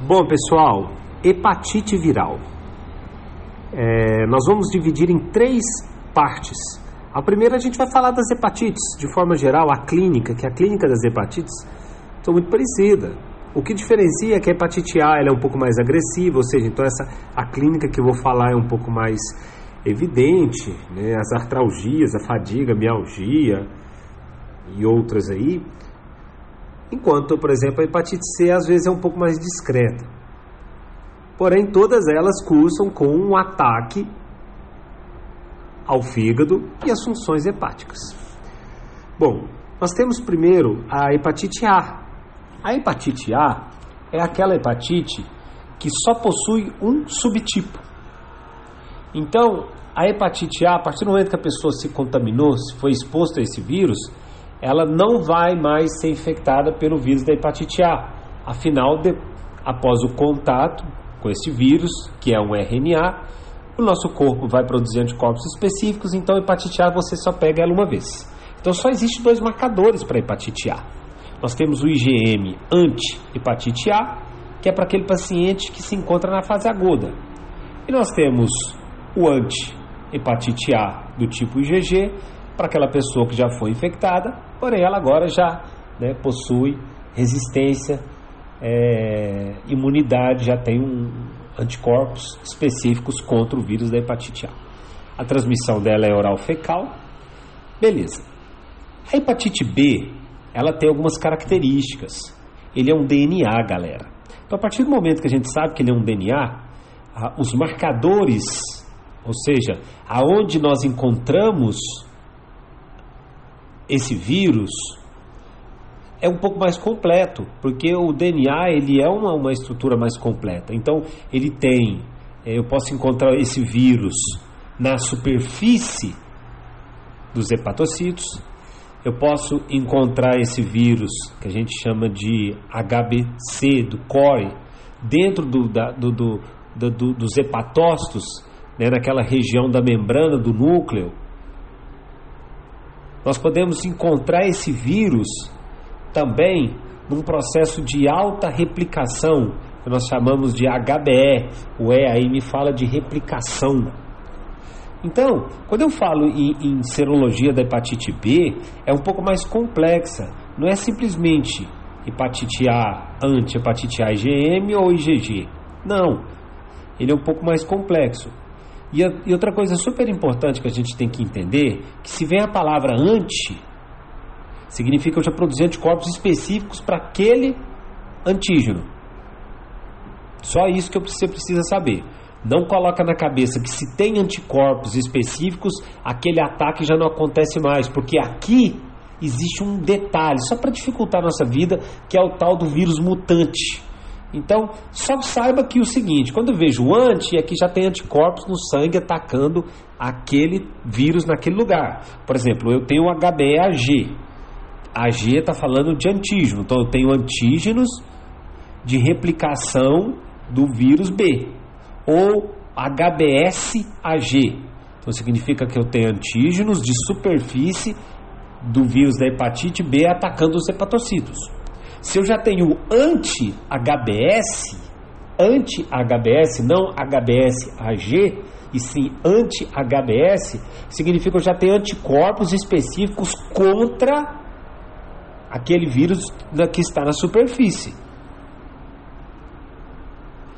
Bom, pessoal, hepatite viral. É, nós vamos dividir em três partes. A primeira a gente vai falar das hepatites, de forma geral, a clínica, que a clínica das hepatites são muito parecida. O que diferencia é que a hepatite A ela é um pouco mais agressiva, ou seja, então essa a clínica que eu vou falar é um pouco mais evidente, né? as artralgias, a fadiga, a mialgia e outras aí. Enquanto, por exemplo, a hepatite C às vezes é um pouco mais discreta. Porém, todas elas cursam com um ataque ao fígado e às funções hepáticas. Bom, nós temos primeiro a hepatite A. A hepatite A é aquela hepatite que só possui um subtipo. Então, a hepatite A, a partir do momento que a pessoa se contaminou, se foi exposta a esse vírus, ela não vai mais ser infectada pelo vírus da hepatite A. Afinal, de, após o contato com esse vírus, que é um RNA, o nosso corpo vai produzir anticorpos específicos, então hepatite A você só pega ela uma vez. Então só existem dois marcadores para hepatite A. Nós temos o IgM anti-hepatite A, que é para aquele paciente que se encontra na fase aguda. E nós temos o anti hepatite A do tipo IgG, para aquela pessoa que já foi infectada, porém ela agora já né, possui resistência, é, imunidade, já tem um, anticorpos específicos contra o vírus da hepatite A. A transmissão dela é oral fecal. Beleza. A hepatite B, ela tem algumas características. Ele é um DNA, galera. Então, a partir do momento que a gente sabe que ele é um DNA, os marcadores ou seja, aonde nós encontramos esse vírus é um pouco mais completo, porque o DNA ele é uma, uma estrutura mais completa. Então ele tem, é, eu posso encontrar esse vírus na superfície dos hepatocitos, eu posso encontrar esse vírus que a gente chama de HBC do core dentro do, da, do, do, do dos hepatócitos né, naquela região da membrana do núcleo, nós podemos encontrar esse vírus também num processo de alta replicação, que nós chamamos de HBE. O E aí me fala de replicação. Então, quando eu falo em, em serologia da hepatite B, é um pouco mais complexa. Não é simplesmente hepatite A anti-hepatite A IgM ou IgG. Não. Ele é um pouco mais complexo. E, e outra coisa super importante que a gente tem que entender, que se vem a palavra anti, significa que eu já produzi anticorpos específicos para aquele antígeno. Só isso que você precisa saber. Não coloca na cabeça que se tem anticorpos específicos, aquele ataque já não acontece mais, porque aqui existe um detalhe, só para dificultar a nossa vida, que é o tal do vírus mutante. Então, só saiba que o seguinte, quando eu vejo anti, é que já tem anticorpos no sangue atacando aquele vírus naquele lugar. Por exemplo, eu tenho HBeAg. AG está falando de antígeno. Então, eu tenho antígenos de replicação do vírus B. Ou HBsAg. Então, significa que eu tenho antígenos de superfície do vírus da hepatite B atacando os hepatocitos. Se eu já tenho anti-HBS, anti-HBS, não HBS-AG, e sim anti-HBS, significa que eu já tenho anticorpos específicos contra aquele vírus que está na superfície.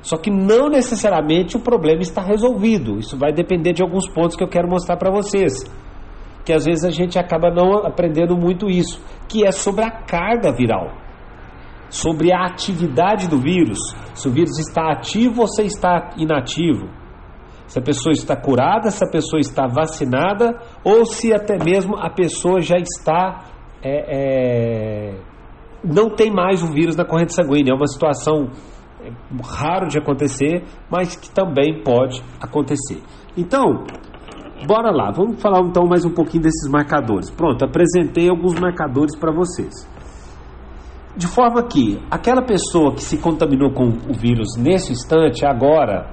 Só que não necessariamente o problema está resolvido. Isso vai depender de alguns pontos que eu quero mostrar para vocês. Que às vezes a gente acaba não aprendendo muito isso, que é sobre a carga viral sobre a atividade do vírus, se o vírus está ativo ou se está inativo, se a pessoa está curada, se a pessoa está vacinada ou se até mesmo a pessoa já está é, é, não tem mais o vírus na corrente sanguínea. É uma situação é, raro de acontecer, mas que também pode acontecer. Então, bora lá, vamos falar então mais um pouquinho desses marcadores. Pronto, apresentei alguns marcadores para vocês. De forma que aquela pessoa que se contaminou com o vírus nesse instante, agora,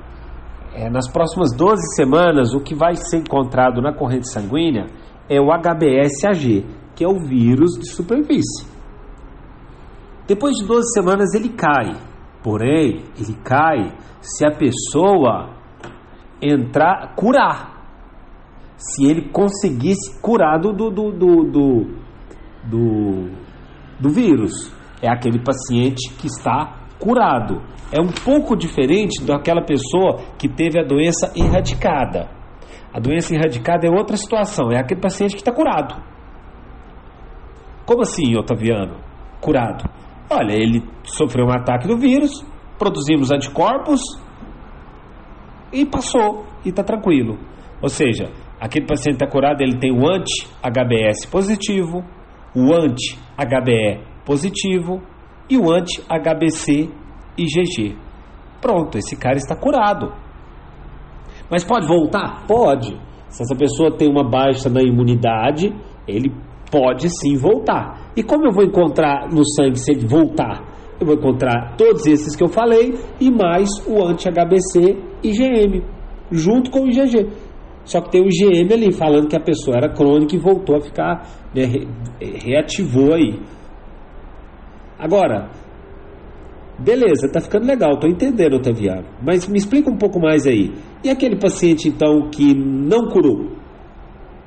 é, nas próximas 12 semanas, o que vai ser encontrado na corrente sanguínea é o HBsAg, que é o vírus de superfície. Depois de 12 semanas ele cai. Porém, ele cai se a pessoa entrar, curar. Se ele conseguisse curar do, do, do, do, do, do vírus. É aquele paciente que está curado. É um pouco diferente daquela pessoa que teve a doença erradicada. A doença erradicada é outra situação, é aquele paciente que está curado. Como assim, Otaviano? Curado. Olha, ele sofreu um ataque do vírus, produzimos anticorpos e passou e está tranquilo. Ou seja, aquele paciente está curado, ele tem o anti-HBS positivo, o anti-HBE positivo e o anti-HBC IgG. Pronto, esse cara está curado. Mas pode voltar? Pode. Se essa pessoa tem uma baixa na imunidade, ele pode sim voltar. E como eu vou encontrar no sangue se ele voltar? Eu vou encontrar todos esses que eu falei e mais o anti-HBC IgM, junto com o IgG. Só que tem o IgM ali falando que a pessoa era crônica e voltou a ficar, né, reativou aí. Agora, beleza, tá ficando legal, tô entendendo, Otaviano. Mas me explica um pouco mais aí. E aquele paciente então que não curou?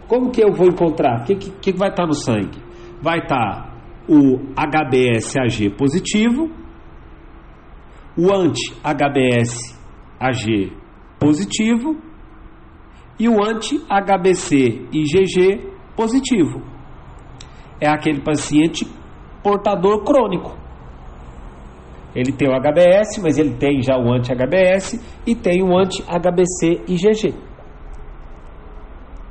Como que eu vou encontrar? O que, que, que vai estar tá no sangue? Vai estar tá o HBsAg positivo, o anti-HBsAg positivo e o anti-HBC IgG positivo. É aquele paciente portador crônico. Ele tem o HBS, mas ele tem já o anti-HBS e tem o anti-HBC IgG.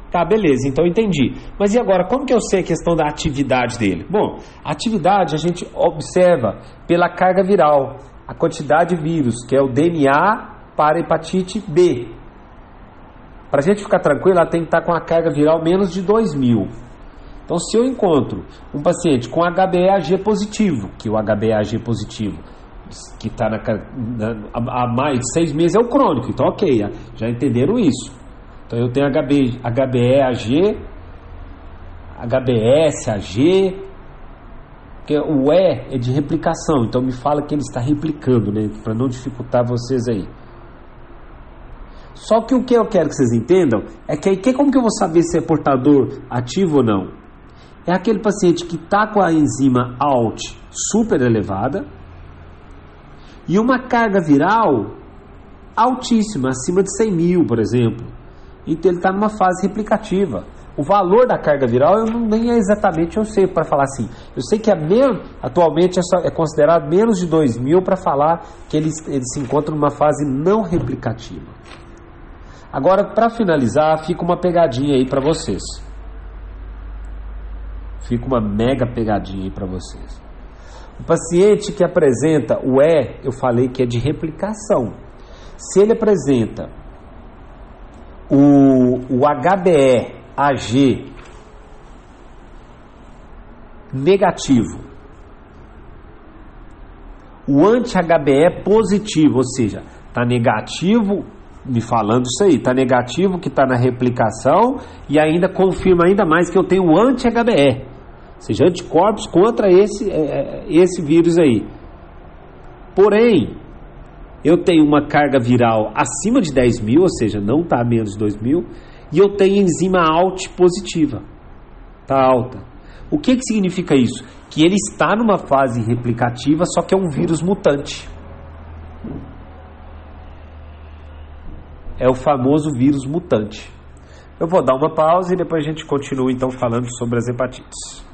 Tá, beleza, então entendi. Mas e agora, como que eu sei a questão da atividade dele? Bom, a atividade a gente observa pela carga viral, a quantidade de vírus, que é o DNA para hepatite B. Para a gente ficar tranquilo, ela tem que estar com a carga viral menos de 2 mil. Então, se eu encontro um paciente com HBeAg positivo, que o HBeAg positivo, que está há mais de seis meses, é o crônico, então ok, já entenderam isso. Então eu tenho HB, HBeAg, HBsAg, porque o E é de replicação, então me fala que ele está replicando, né? Para não dificultar vocês aí. Só que o que eu quero que vocês entendam é que, que como que eu vou saber se é portador ativo ou não? É aquele paciente que está com a enzima ALT super elevada e uma carga viral altíssima, acima de 100 mil, por exemplo. Então ele está numa fase replicativa. O valor da carga viral eu não, nem é exatamente eu sei para falar assim. Eu sei que é menos, atualmente é, só, é considerado menos de 2 mil para falar que ele, ele se encontra numa fase não replicativa. Agora, para finalizar, fica uma pegadinha aí para vocês. Fica uma mega pegadinha aí para vocês. O paciente que apresenta o E, eu falei que é de replicação. Se ele apresenta o, o HBE AG negativo, o anti-HBE positivo, ou seja, está negativo, me falando isso aí, está negativo que está na replicação e ainda confirma ainda mais que eu tenho o anti-HBE, seja, anticorpos contra esse, é, é, esse vírus aí. Porém, eu tenho uma carga viral acima de 10 mil, ou seja, não está menos de 2 mil, e eu tenho enzima ALT positiva, está alta. O que, que significa isso? Que ele está numa fase replicativa, só que é um vírus mutante. É o famoso vírus mutante. Eu vou dar uma pausa e depois a gente continua então falando sobre as hepatites.